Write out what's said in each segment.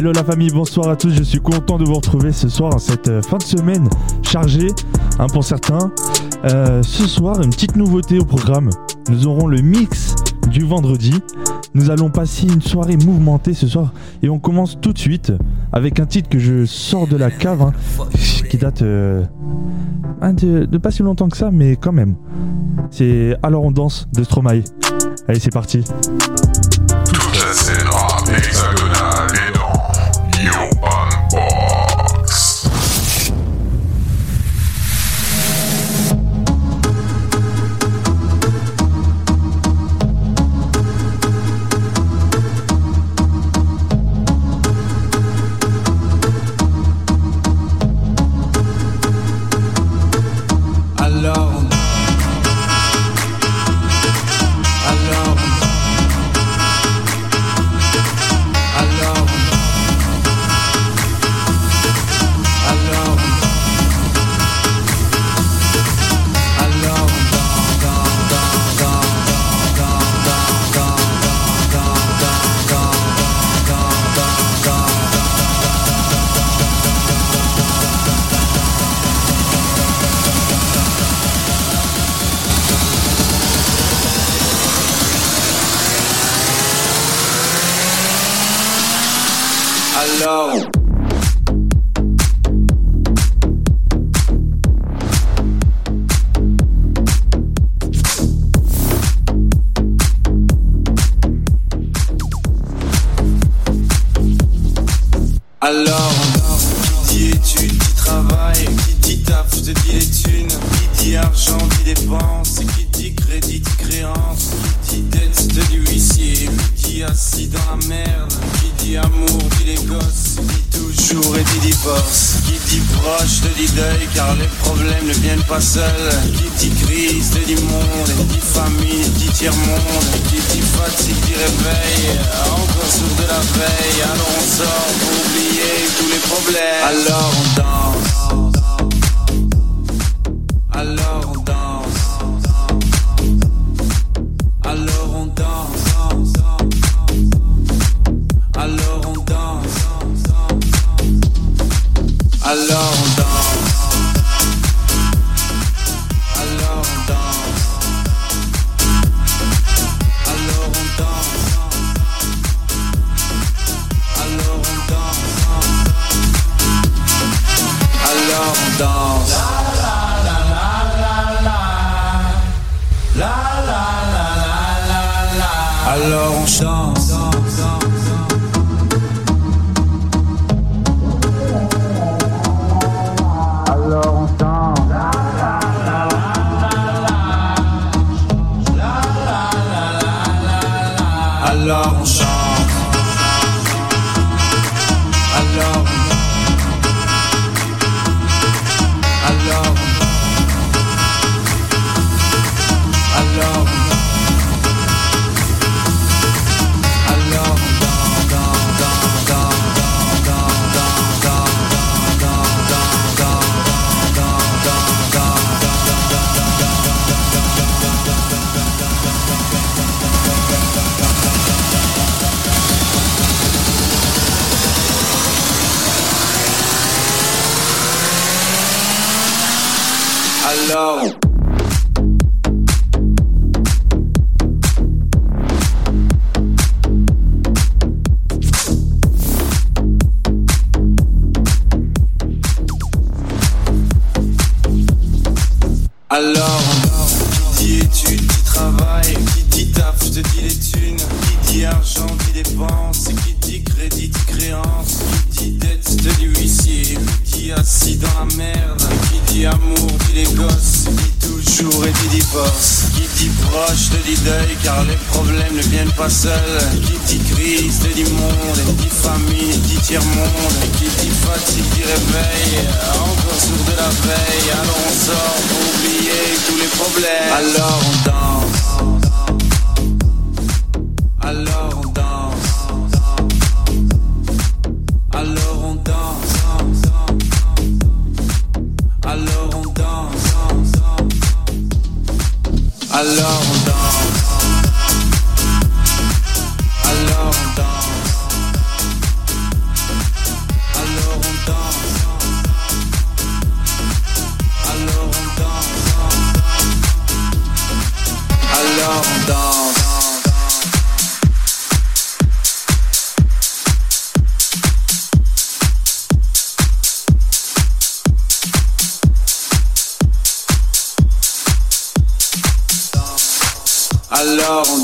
Hello la famille, bonsoir à tous, je suis content de vous retrouver ce soir en cette euh, fin de semaine chargée hein, pour certains. Euh, ce soir, une petite nouveauté au programme, nous aurons le mix du vendredi. Nous allons passer une soirée mouvementée ce soir et on commence tout de suite avec un titre que je sors de la cave hein, qui date euh, hein, de, de, pas si longtemps que ça mais quand même. C'est Alors on danse de Stromae. Allez c'est parti. tiers-monde qui t'y fatigue, qui réveille, encore sourd de la veille. Alors on sort pour oublier tous les problèmes. Alors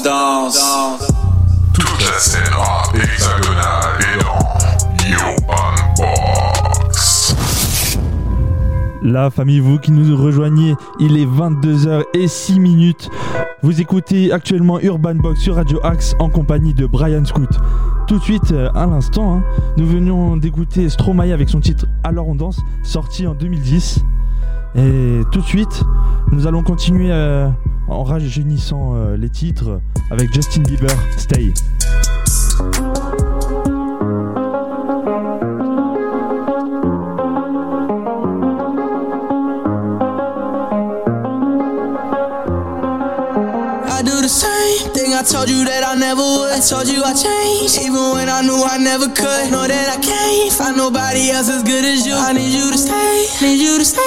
danse. Toute la scène rap hexagonale est dans Urban Box. La famille, vous qui nous rejoignez, il est 22h06 minutes. Vous écoutez actuellement Urban Box sur Radio Axe en compagnie de Brian Scoot. Tout de suite, euh, à l'instant, hein, nous venions d'écouter Stromae avec son titre Alors on danse, sorti en 2010. Et tout de suite, nous allons continuer euh, en rajeunissant euh, les titres avec Justin Bieber, Stay. I do the same thing I told you that I never would. I told you I changed, even when I knew I never could. Know that I can't find nobody else as good as you. I need you to stay, need you to stay.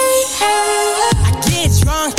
I get drunk,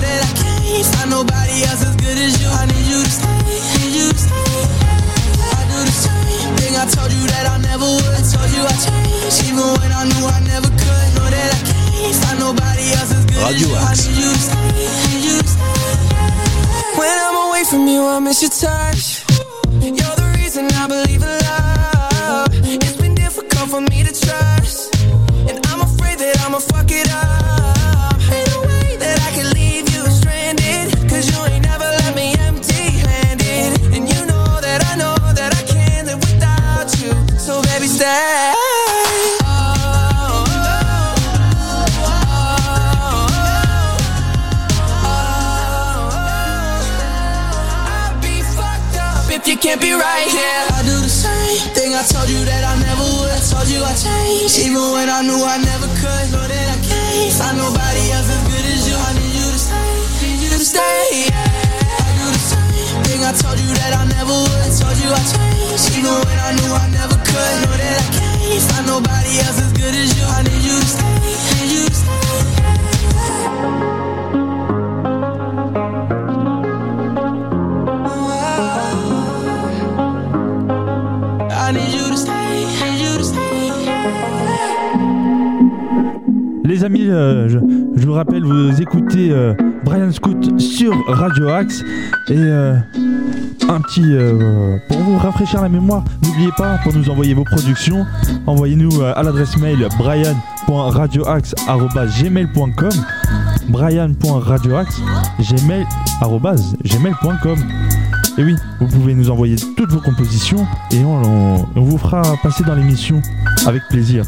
Never would. I told you I changed, even when I knew I never could. Know that I can't find nobody else as good Radio as you. I Axe. need you stay, you stay. When I'm away from you, I miss your touch. You're Radio Axe. Et euh, un petit euh, pour vous rafraîchir la mémoire, n'oubliez pas pour nous envoyer vos productions, envoyez-nous euh, à l'adresse mail brian.radioaxe@gmail.com brian.radioaxe@gmail.com et oui, vous pouvez nous envoyer toutes vos compositions et on, vous fera passer dans l'émission avec plaisir.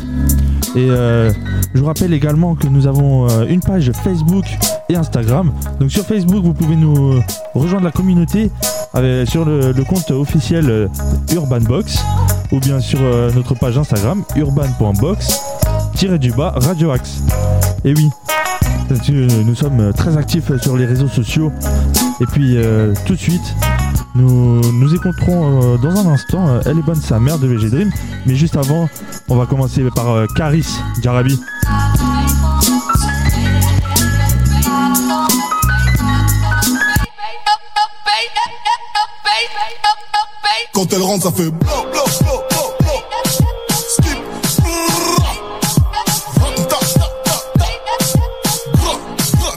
Et je vous rappelle également que nous avons une page Facebook et Instagram. Donc sur Facebook, vous pouvez nous euh, rejoindre la communauté sur le, compte officiel euh, Urban Box ou bien sur euh, notre page Instagram urban.box du bas Radio Axe. Et oui, nous sommes très actifs sur les réseaux sociaux. Et puis tout de suite, nous nous écouterons dans un instant Elle est bonne sa mère de VG Dream. Mais juste avant, on va commencer par Caris Jarabi. Blo. Skip. Brrr. Ta, ta, ta, ta. Gra,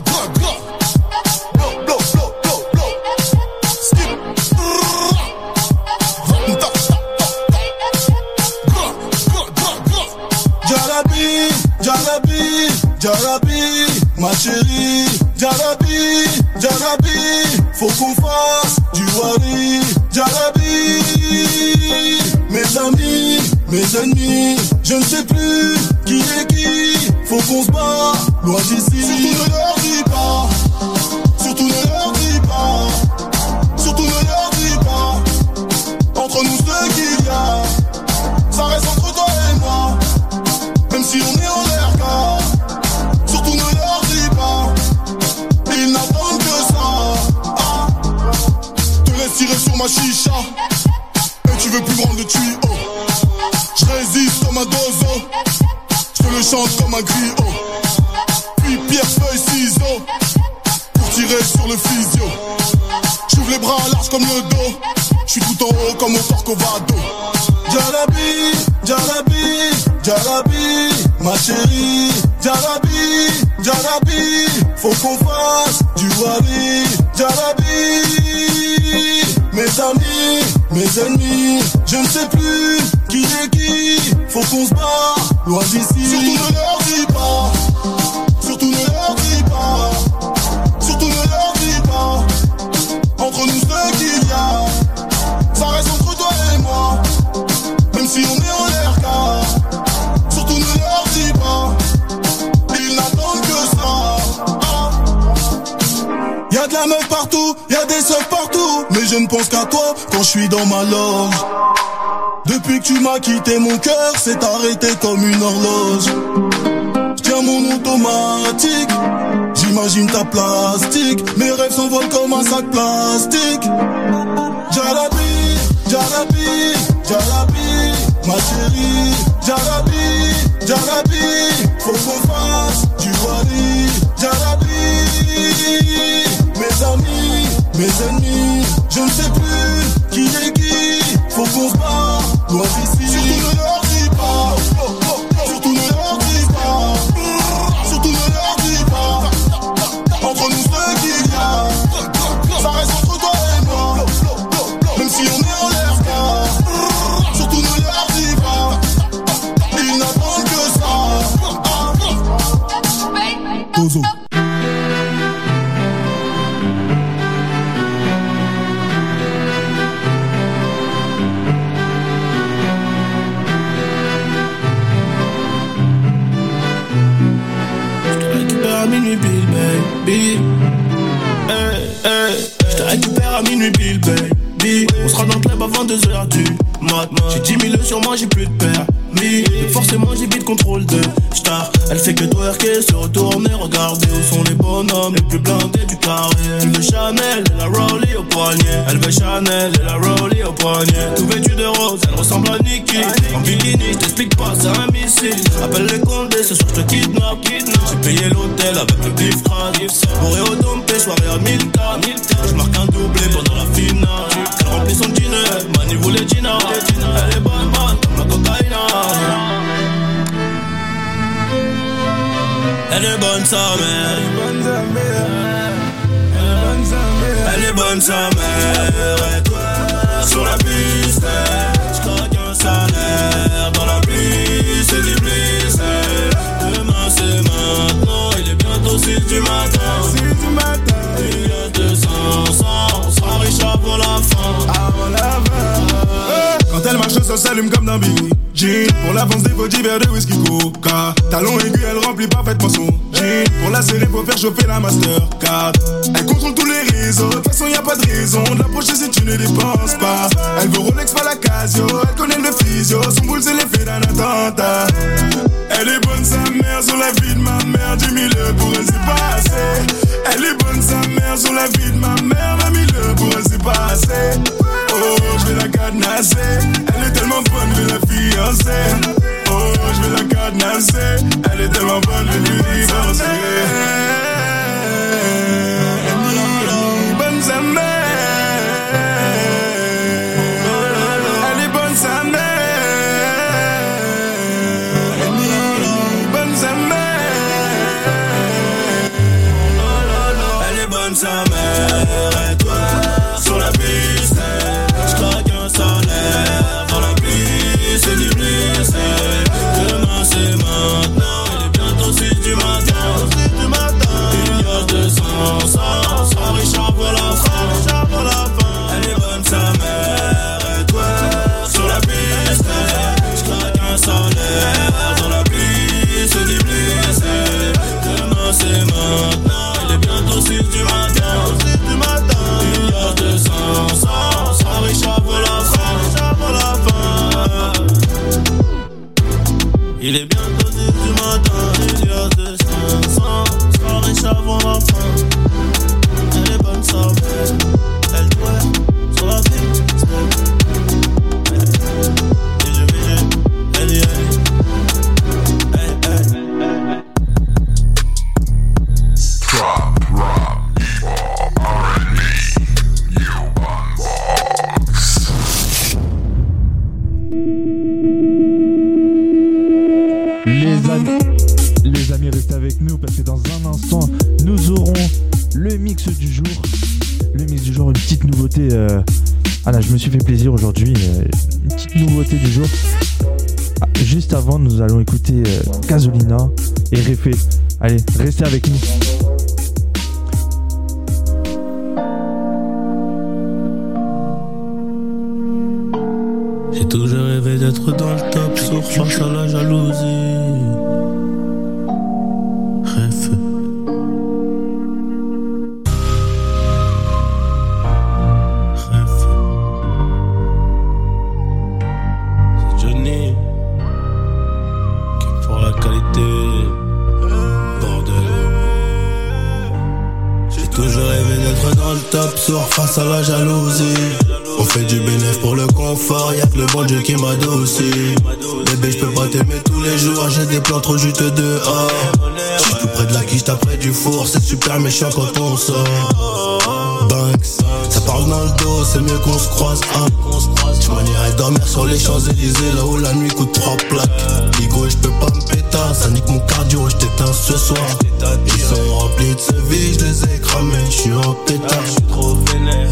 gra, gra, gra. Jarabi, Jarabi, Jarabi, ma Jarabi, Jarabi, faut qu'on fasse Jarabi, je ne sais plus qui est qui, faut qu'on se bat, loin d'ici. Corcovado. Jalabi, Jalabi, ma chérie. Jalabi, Jalabi, faut qu'on fasse du wali. Jalabi, mes amis, mes ennemis, je ne sais plus qui est qui. Faut qu'on se bat, loin d'ici. Surtout ne leur dis pas, la meuf partout, y'a des seufs partout. Mais je ne pense qu'à toi quand je suis dans ma loge. Depuis que tu m'as quitté, mon cœur s'est arrêté comme une horloge. Tiens mon automatique, j'imagine ta plastique. Mes rêves s'envolent comme un sac plastique. Jalabi, Jalabi, Jalabi, ma chérie. Jalabi, Jalabi, faut qu'on fasse du wali. Mes ennemis, je ne sais plus qui est qui. Faut qu'on se bat, loin d'ici. Surtout ne leur dis pas, surtout ne leur dis pas, surtout ne leur dis pas. Entre nous ce qu'il y a, ça reste entre toi et moi. Même si on est en l'air surtout ne leur dis pas. Ils n'attendent que ça. Dozo. Le club avant 2h du mat. J'ai 10 000 sur moi, j'ai plus de permis. Donc forcément, j'ai vite contrôle de star. Elle fait que twerker, se retourner, regarder où sont les bonhommes les plus blindés Elle veut Chanel et la Rowley au poignet. Elle veut Chanel et la Rowley au poignet. Tout vêtu de rose, elle ressemble à Nikki. En bikini, je t'explique pas, c'est un missile. Appelle les condés, ce soir je te kidnappe. J'ai payé l'hôtel avec le bif Bourré au dompé, soirée à 1000 Je marque un doublé pendant la finale. Elle remplit son dîner, Mani voulait Gina. Elle est bonne, bonne comme la cocaïne. Elle est bonne sa mère. Bonne sa mère. Et toi, sur la piste, un salaire. Dans la du. Demain, c'est maintenant. Il est bientôt 6 du matin. Marche, ça s'allume comme Billy Jean Pour l'avance des petits verres de whisky coca. Talon aigu, elle remplit parfaitement son jean. Pour la série, faut faire chauffer la Mastercard. Elle contrôle tous les réseaux, de toute façon y a pas de raison De si tu ne dépenses pas. Elle veut Rolex, pas la Casio Elle connaît le physio, son boule c'est l'effet d'un attentat. Elle est bonne sa mère sur la vie de ma mère. 10 000 pour elle c'est pas assez. Elle est bonne sa mère sur la vie de ma mère. 20 000 pour elle c'est pas assez Oh, je vais la cadenasser. Elle est tellement bonne, je vais la fiancer. Oh, je vais la cadenasser. Elle est tellement bonne, je vais lui divorcer. Top, soir face à la jalousie. On fait du bénéfice pour le confort, y'a que le bon Dieu qui m'adoucit. Bébé, je peux pas t'aimer tous les jours, j'ai des plans trop juste dehors. J'suis tout près de la quiche, près du four, c'est super méchant quand on sort. Banks, parle dans le dos, c'est mieux qu'on se croise. Hein. Tu m'en irais dormir sur les Champs-Élysées, là où la nuit coûte trois plaques. Ligo, je peux pas me péter, ça nique mon cardio, je t'éteins ce soir. Ils sont remplis de ce vie, je les ai cramés, je suis en pétard. trop vénère.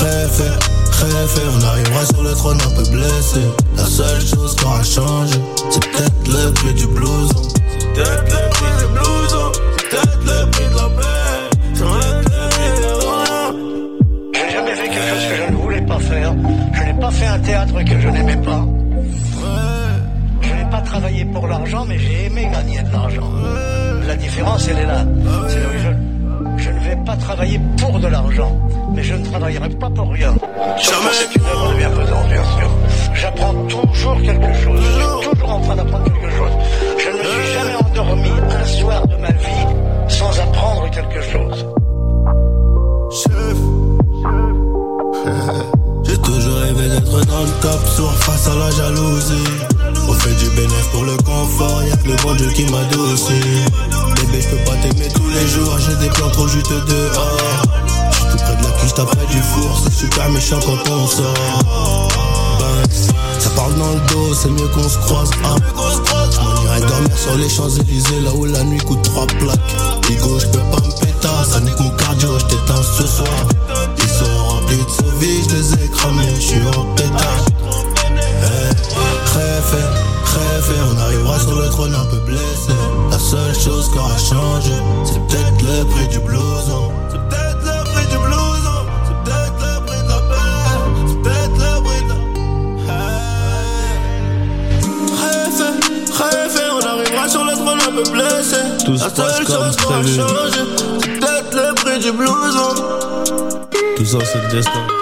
Rêve, rêve, on arrivera sur le trône un peu blessé. La seule chose qui aura changé, c'est peut-être le prix du blouson. C'est peut-être le prix du blouson, c'est peut-être le prix de la faire. Je n'ai pas fait un théâtre que je n'aimais pas. Je n'ai pas travaillé pour l'argent, mais j'ai aimé gagner de l'argent. La différence, elle est là. C'est je, ne vais pas travailler pour de l'argent, mais je ne travaillerai pas pour rien. Quand c'est une œuvre de bienfaisance, bien sûr. J'apprends toujours quelque chose. Je suis toujours en train d'apprendre quelque chose. Je ne me suis jamais endormi un soir de ma vie sans apprendre quelque chose. D'être dans le top, soir face à la jalousie. On fait du bénéfice pour le confort, y'a que le bon Dieu qui m'adoucit. Bébé, je peux pas t'aimer tous les jours, j'ai des plans trop juste dehors. J'suis tout près de la cuisse, t'as du four, c'est super méchant quand on sort. Ça parle dans le dos, c'est mieux qu'on se croise. Hein. J'm'en irais dormir sur les Champs-Élysées, là où la nuit coûte trois plaques. Ligo, je peux pas me péter, ça nique mon cardio, je t'éteins ce soir. Ils sont remplis de vie, je les ai cramés, seule chose changé, c'est peut-être le prix du blouson. Tout ça, c'est le destin.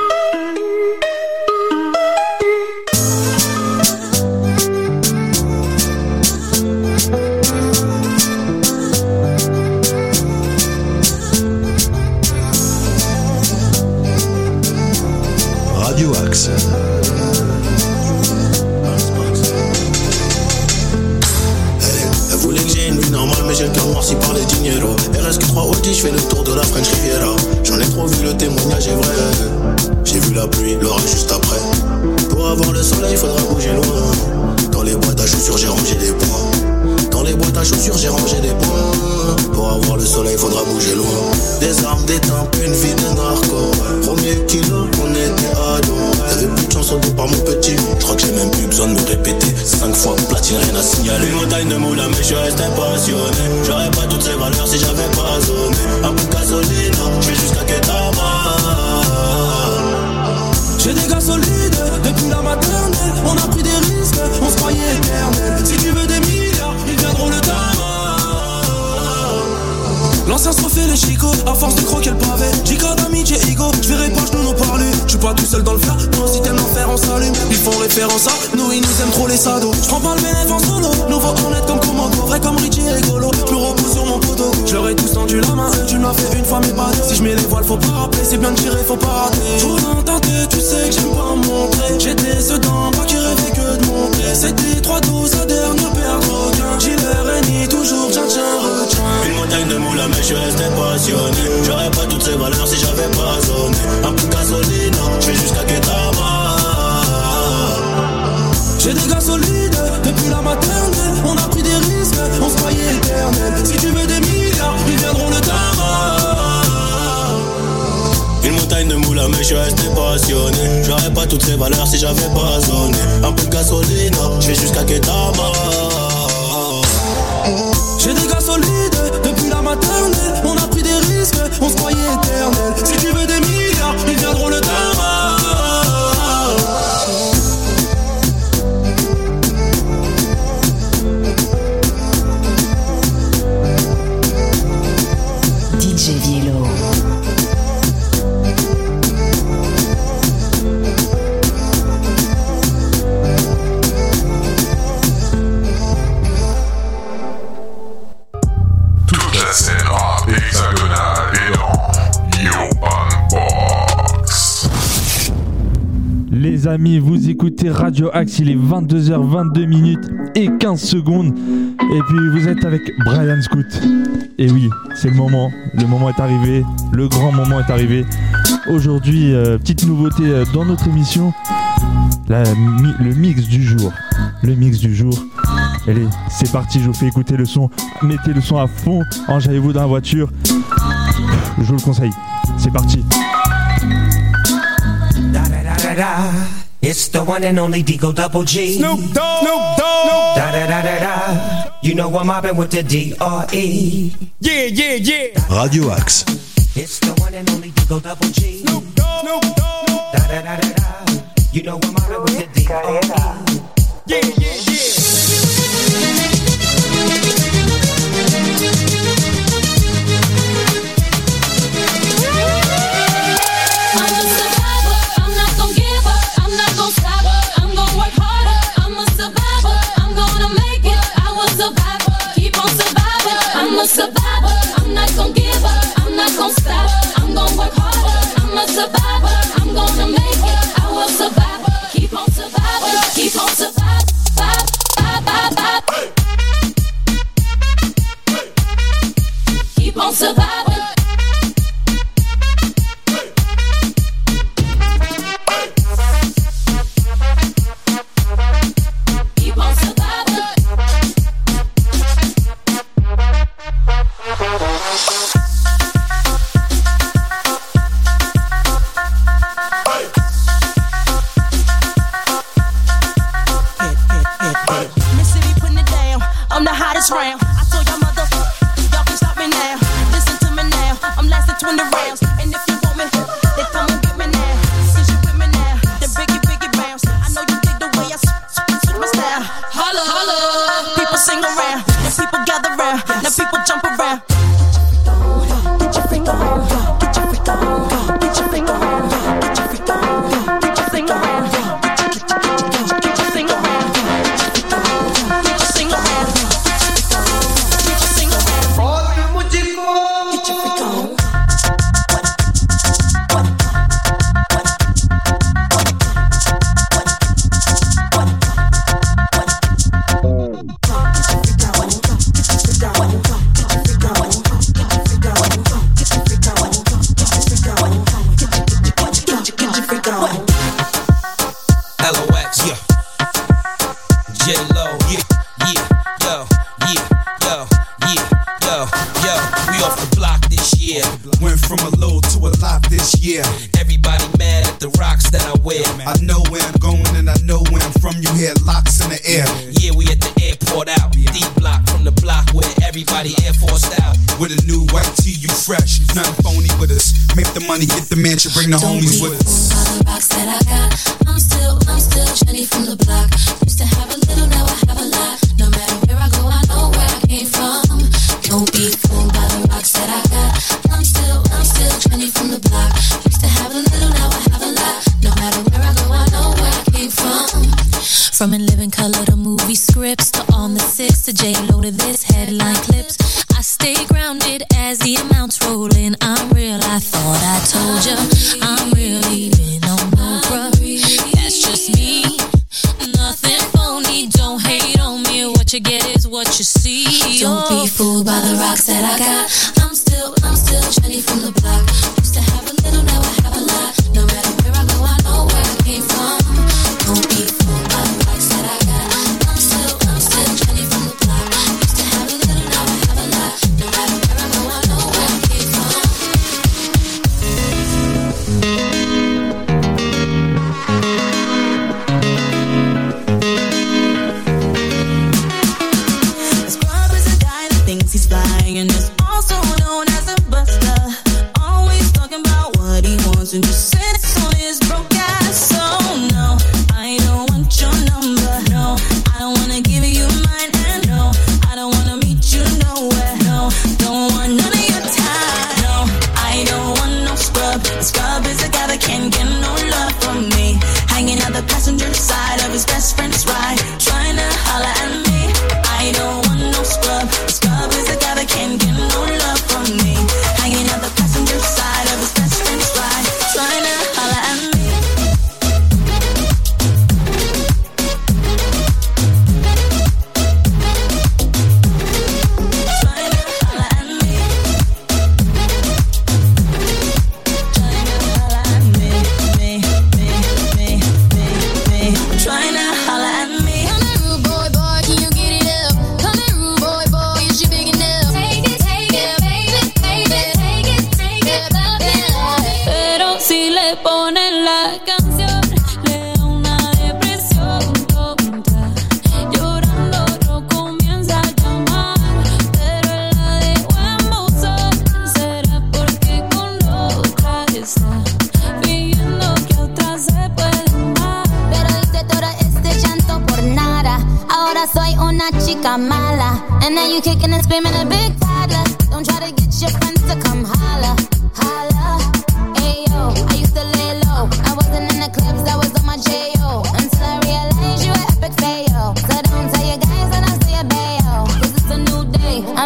Nous, ils nous aiment trop les sados. J'prends pas le bénéfice en solo, nouveau honnête comme Commando, vrai comme Richie et Golo. J'me repose sur mon poteau, j'leur ai tous tendu la main. Tu me l'as fait une fois, mais pas. Si j'mets les voiles, faut pas rappeler, c'est bien de tirer, faut pas rater. Faut tenter, tu sais que j'aime pas montrer. J'étais ce d'un pas qui rêvait que de monter. C'était trois doses, sa dernière de requins. Gilet Rennie, toujours, tiens, tiens, retiens. Une montagne de moula, mais je J'ai des gars solides depuis la maternelle. On a pris des risques, on se croyait éternel. Si tu veux des milliards, ils viendront le tarot. Une montagne de moula, mais je suis resté passionné. J'aurais pas toutes ces valeurs si j'avais pas zoné. Un peu de gasoline, je vais jusqu'à Ketama. J'ai des gars solides depuis la maternelle. On a pris des risques, on se croyait éternel. Si tu veux des amis, vous écoutez Radio Axe, il est 22h22 minutes et 15 secondes. Et puis vous êtes avec Brian Scoot. Et oui, c'est le moment, le moment est arrivé, le grand moment est arrivé. Aujourd'hui, euh, petite nouveauté euh, dans notre émission, le mix du jour. Le mix du jour. Allez, c'est parti, je vous fais écouter le son. Mettez le son à fond, enjaillez-vous dans la voiture. Je vous le conseille. C'est parti. da da. It's the one and only Digo Double G. Snoop Dogg. Snoop Dogg. Da da da da da. You know I'm mobbing with the D R E. Yeah yeah yeah. Radio X. It's the one and only Digo Double G. Snoop Dogg. Snoop Dogg. Da da da da da. You know I'm mobbing with the D R E. Yeah yeah. survivor.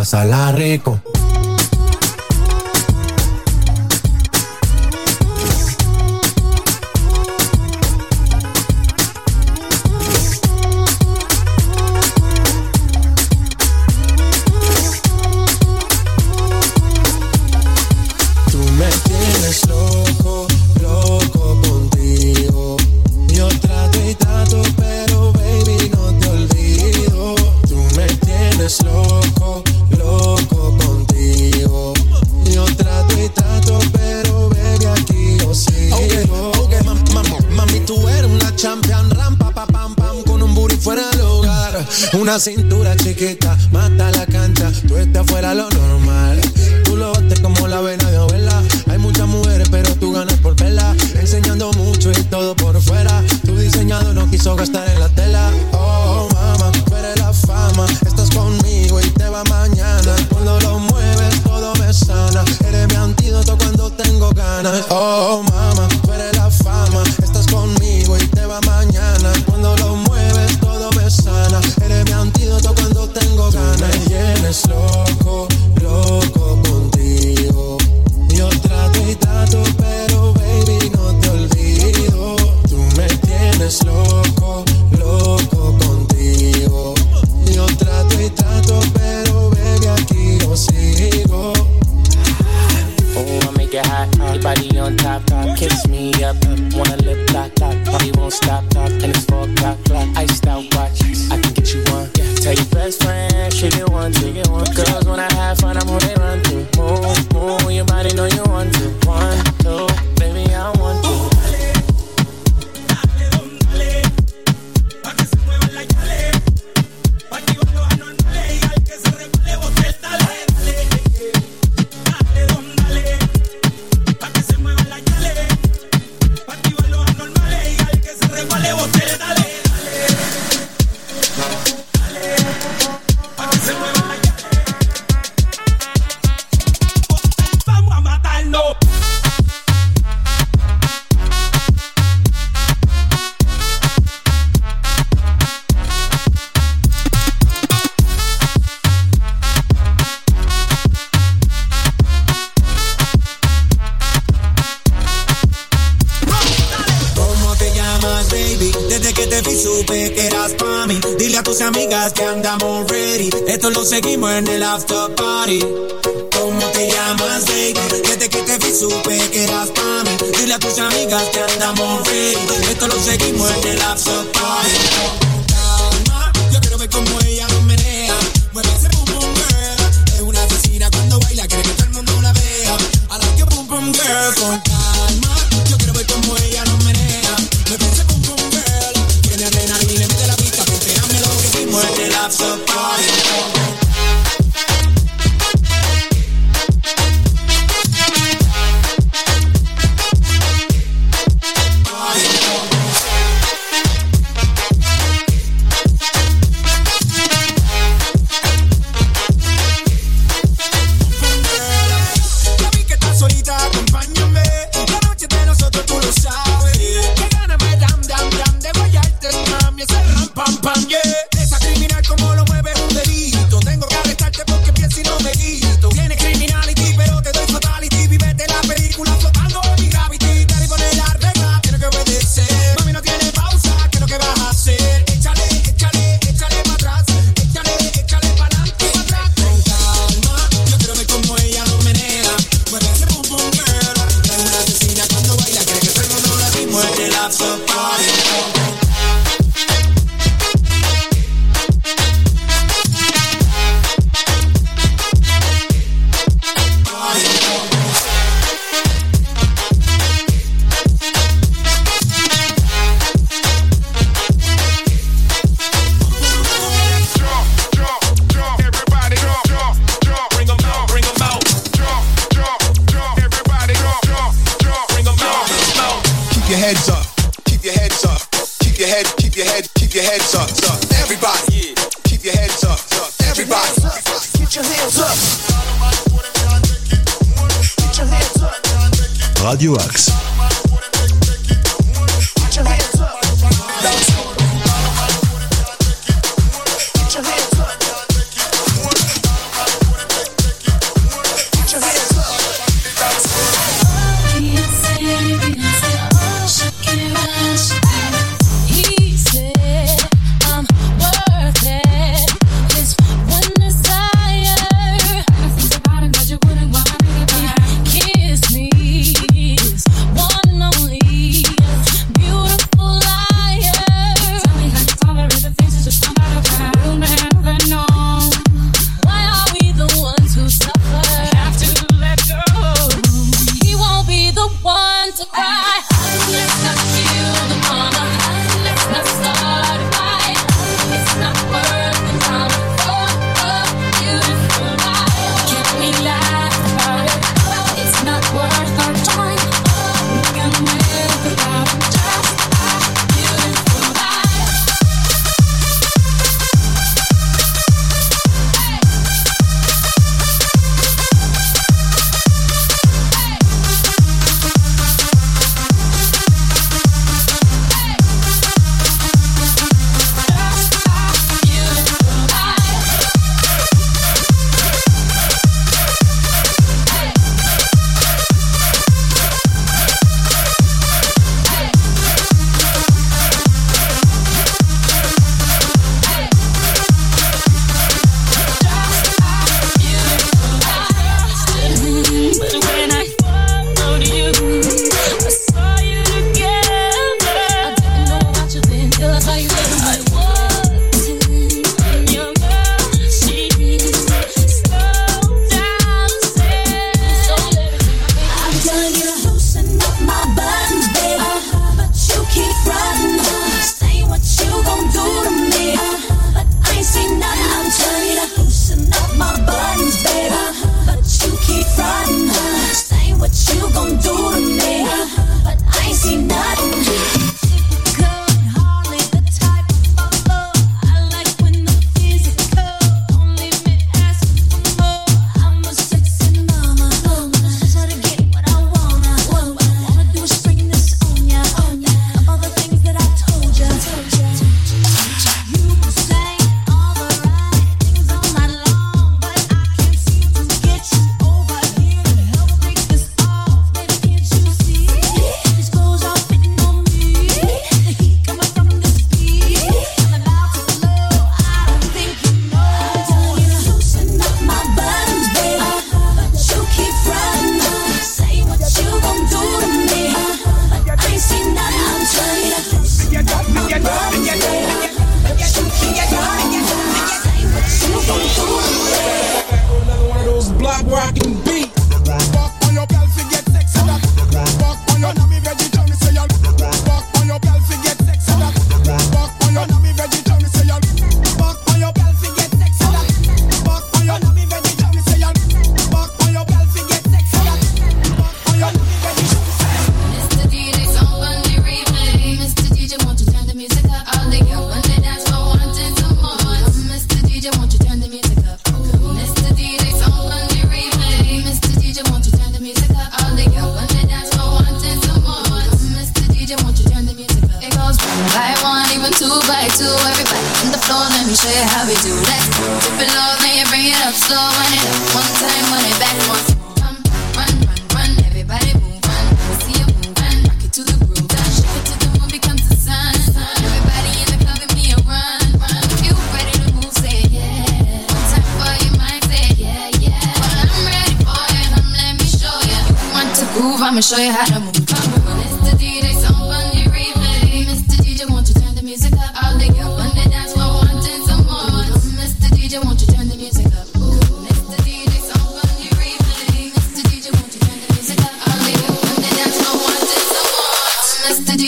pasarla rico. una cintura chiquita, más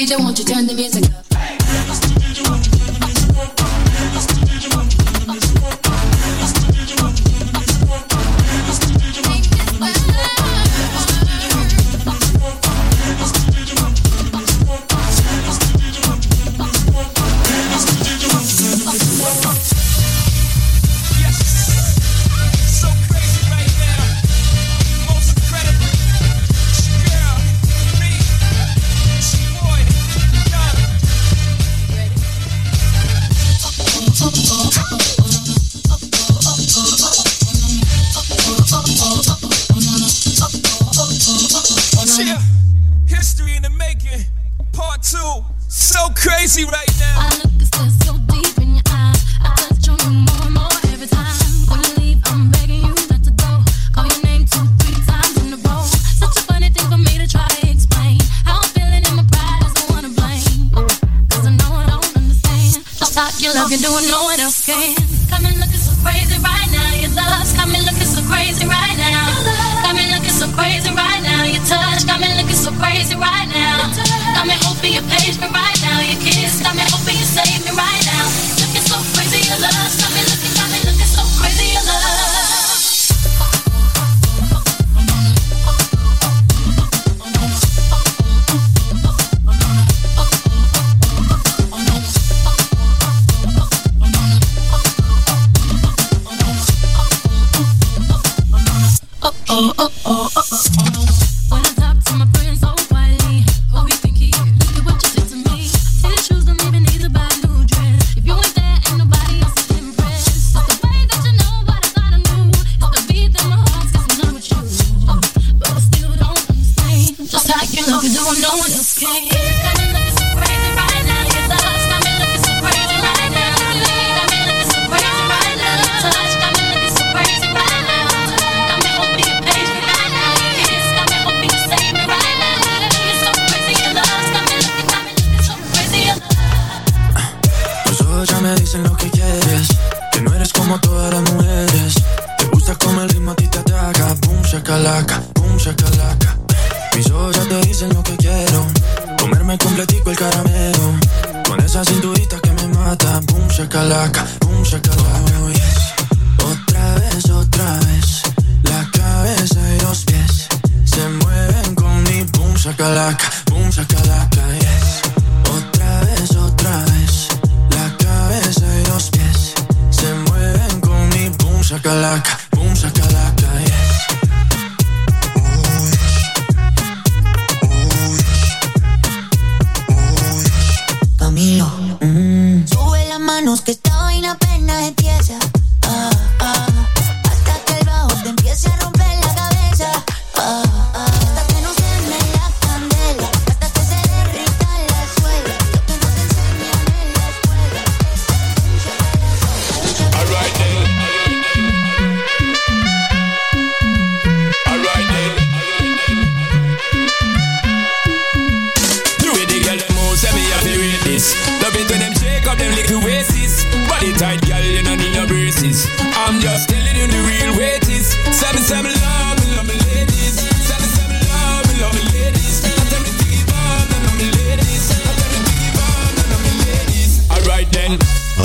DJ, won't you turn the music up?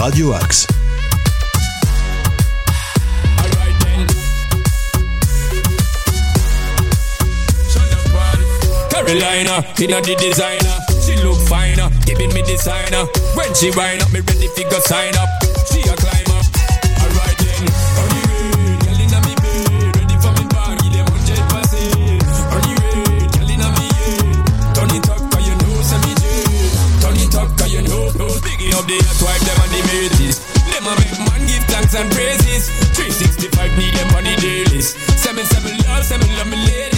Radio Axe. Carolina, inna the designer. She look finer, giving me designer. When she wind up, me ready to go sign up. She a climb. Justify need them on the daily. Send me, send me love, send me love, me lady.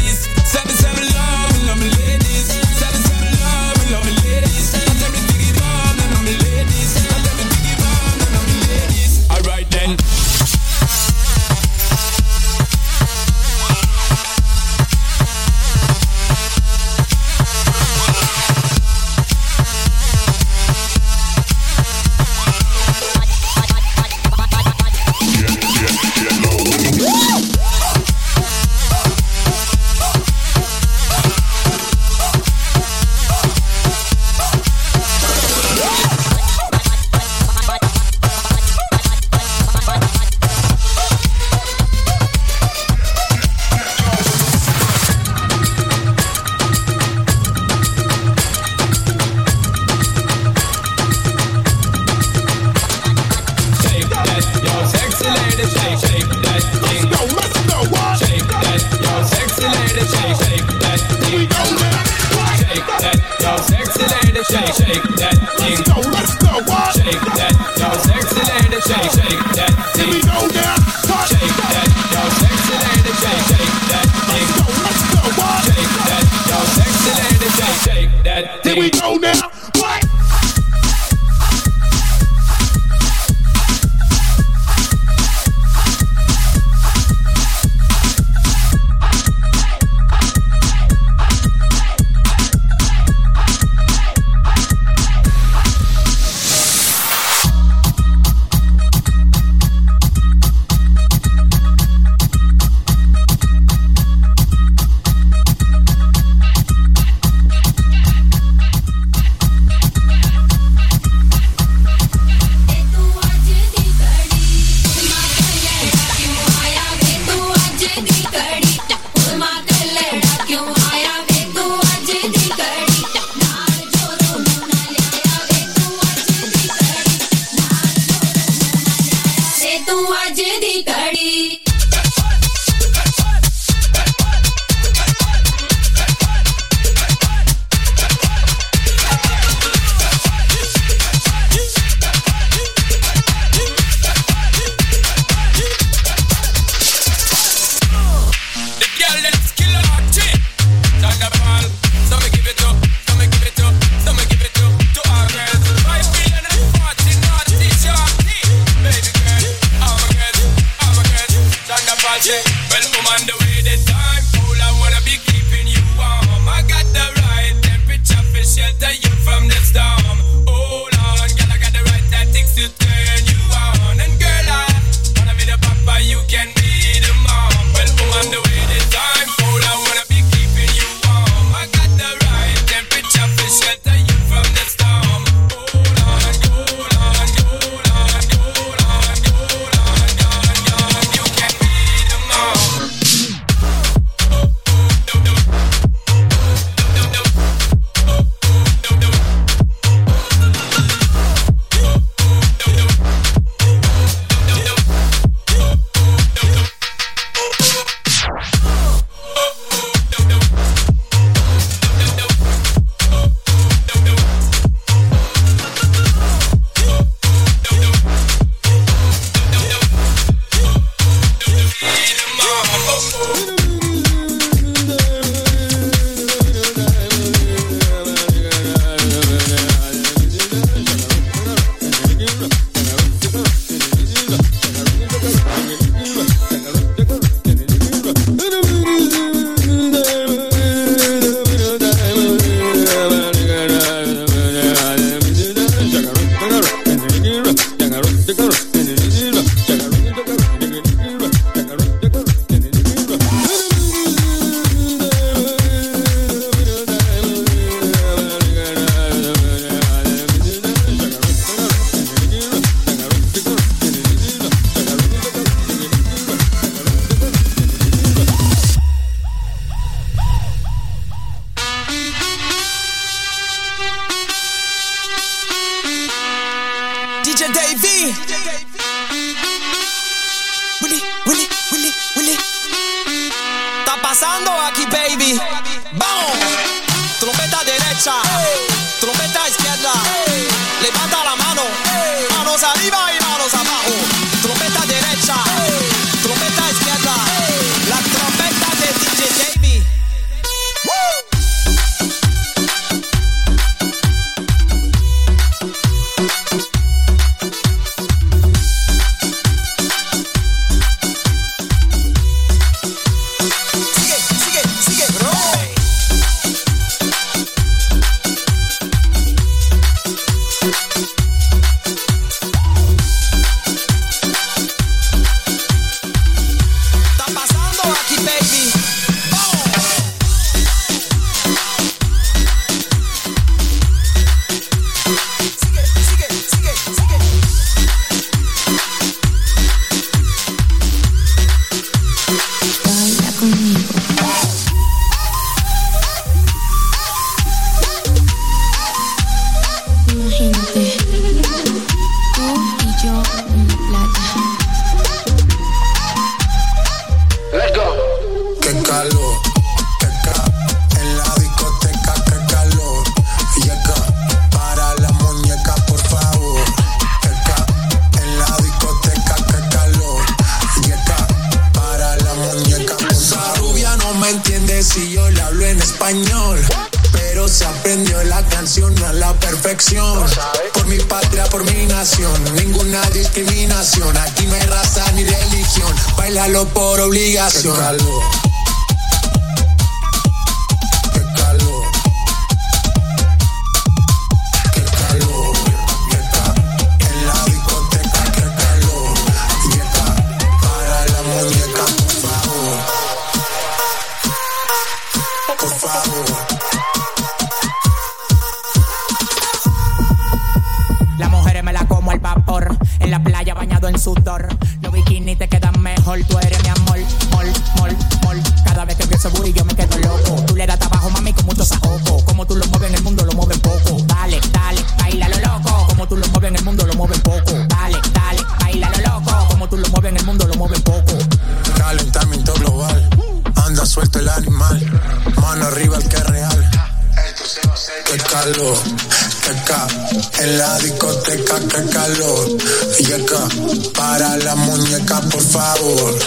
La discoteca, qué calor. Y acá, para la muñeca, por favor.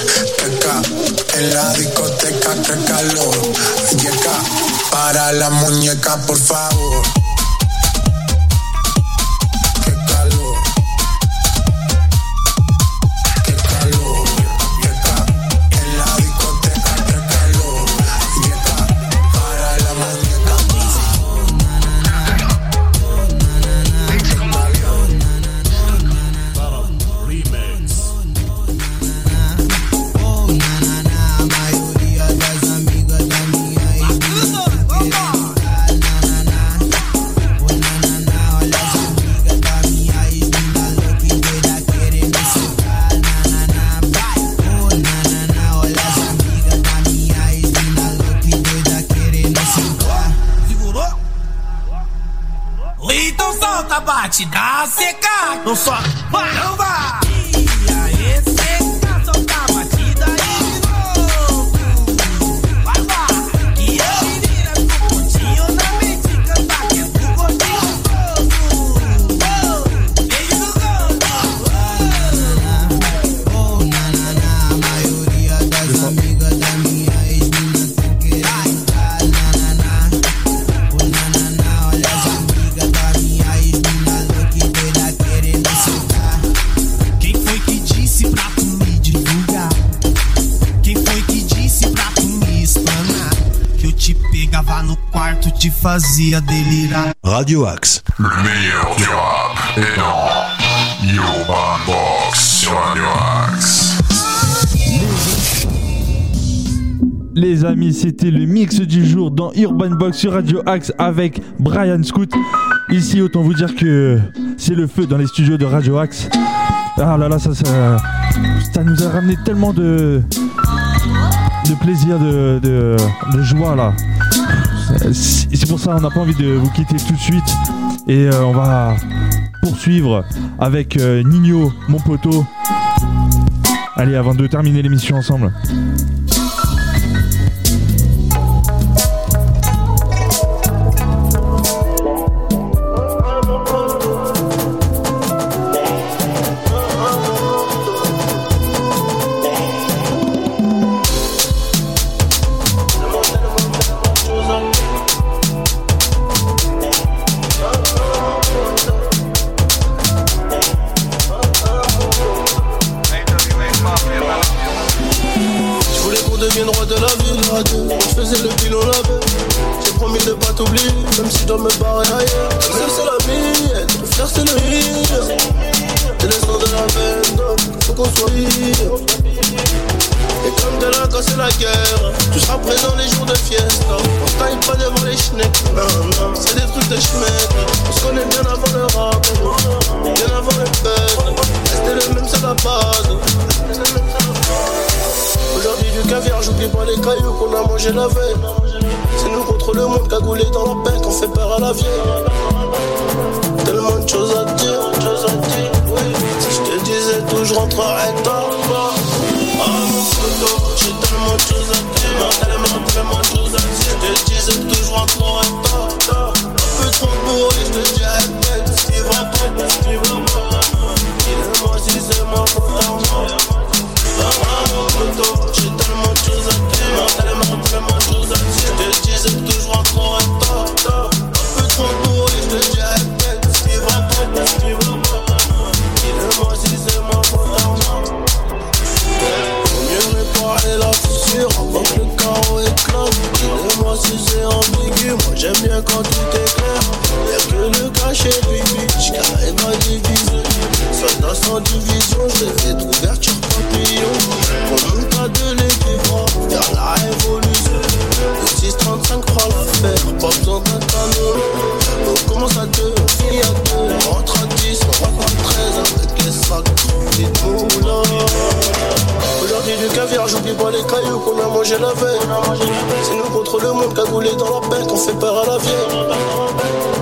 En la discoteca, qué calor. Y acá, para la muñeca, por favor. Don't fuck te fazia delirar. Radio Axe. Le meilleur du rap est dans Urban Box sur Radio Axe. Les amis, c'était le mix du jour dans Urban Box sur Radio Axe avec Brian Scoot. Ici, autant vous dire que c'est le feu dans les studios de Radio Axe. Ah là là, ça, ça, ça nous a ramené tellement de, de plaisir, de, de, de joie là. C'est c'est pour ça qu'on n'a pas envie de vous quitter tout de suite. Et euh, on va poursuivre avec euh, Nino, mon poteau. Allez, avant de terminer l'émission ensemble. De schmeck. On se connaît bien avant le rap, bien avant le buzz. Rester le même, c'est la base. Aujourd'hui du caviar, j'oublie pas les cailloux qu'on a mangé la veille. C'est nous contre le monde cagoulé dans la paix qu'on fait peur à la vieille. Tellement de choses à dire, choses à dire. Si je te disais tout, je rentrerais tard. Ah j'ai tellement de choses à dire, tellement, tellement de choses à dire. Je te disais tout, je rentrerais tard. Un peu trop beau et je te dirais peut-être ce que le cachet, baby, j'arrive à diviser. Soldat sans division, je fait d'ouverture papillon. On monte pas de l'équipe, vers la révolution. Le 635 fera l'affaire, pas besoin d'un canon. On commence à deux, on finit à deux. On rentre à 10, on rentre à 13 avec les sacs de moulins. Aujourd'hui du caviar, j'oublie pas les cailloux qu'on a mangé la veille. C'est nous contre le monde, cagoulé dans la bête, on fait peur à la vieille.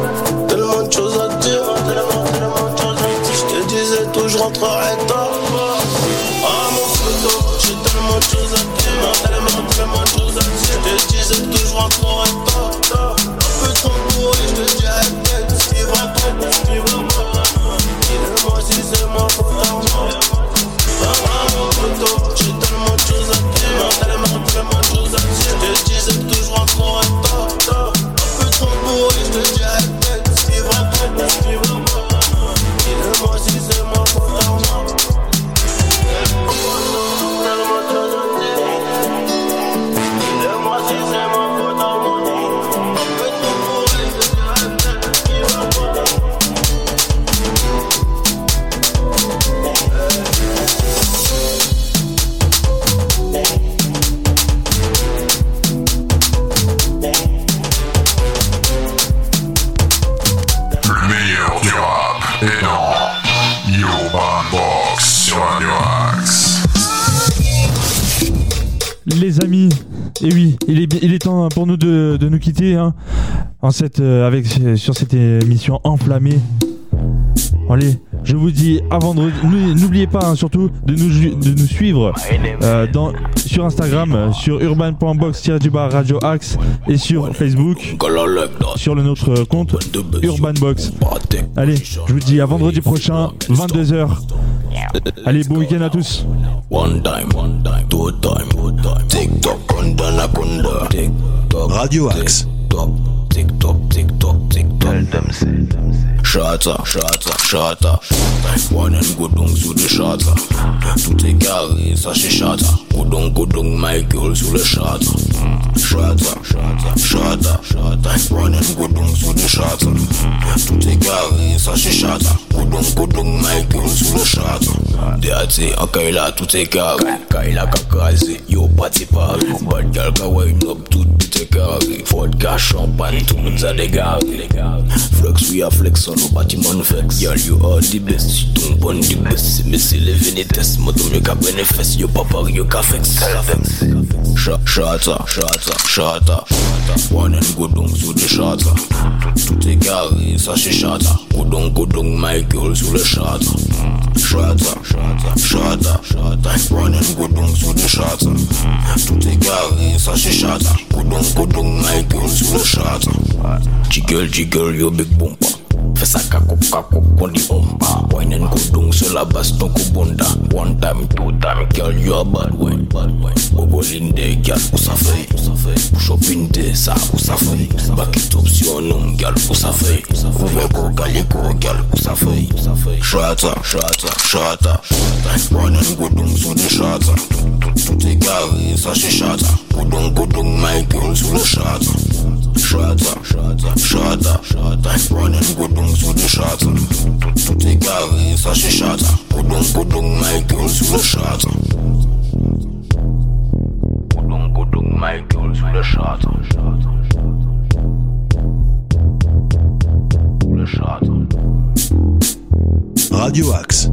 Ah mon j'ai tellement de choses à dire, tellement, tellement de choses à dire. Je disais tout, je rentrerai en cette, euh, avec, sur cette émission enflammée. Allez, je vous dis à vendredi. N'ou- N'oubliez pas hein, surtout de nous, de nous suivre euh, dans, sur Instagram, euh, sur urban.box Radio Axe et sur Facebook, sur le notre compte Urbanbox. Allez, je vous dis à vendredi prochain, 22h. Allez, bon week-end à tous. Radio Axe. tick tock, tick tock, tick tock. Tell them say, them say. Shatter, shatter, shatter. One and go down to the shatter. To take care, ça she shatter. Go down, go down, my girl, to the shatter. Shatter, shatter, shatter, shatter. One and go down to the shatter. To take care, ça she shatter. Go down, go down, my girl, to the shatter. Dirty, okay, la, to take care. Kaila kakazi, yo party party. Bad girl, go wind up to the carré. Vodka, champagne, tout le monde a dégaré. Flex, we are flex on nos bâtiments vex. Girl, you are the best, tu tombes bon the best. Mais c'est les vénétesses, moi, ton mieux qu'à bénéfice. Papa, yo, qu'à vex. Shata, shata, shata, shata. One and go down sous le shata. Tout est carré, ça c'est shata. Go down, go down, Michael sous le shata. Shots up, shots up, shots up, up. Running good dunks with the shots up. To take care is a shots. Good dunk, good dunk, my guns with the shots up. Jiggle, jiggle, your big bumper. Fesa kakop kakop koni omba Winen kudung sela baston kubunda One time, two time, girl you a bad one Bobolinde girl usafey Push up in de sa usafey Back it up sionum girl usafey Uveko galiko girl usafey Shata, shata, shata Winen kudung sudi shata Tuti gari sa she shata Kudung kudung my girl sulu shata shots, shots, shots, shots. Running good dunks with the shots. Tutti gari sa she shots. Good dunk, good dunk, my girls with the dunk, good dunk, my girls with the shots. With the shots. Radio Axe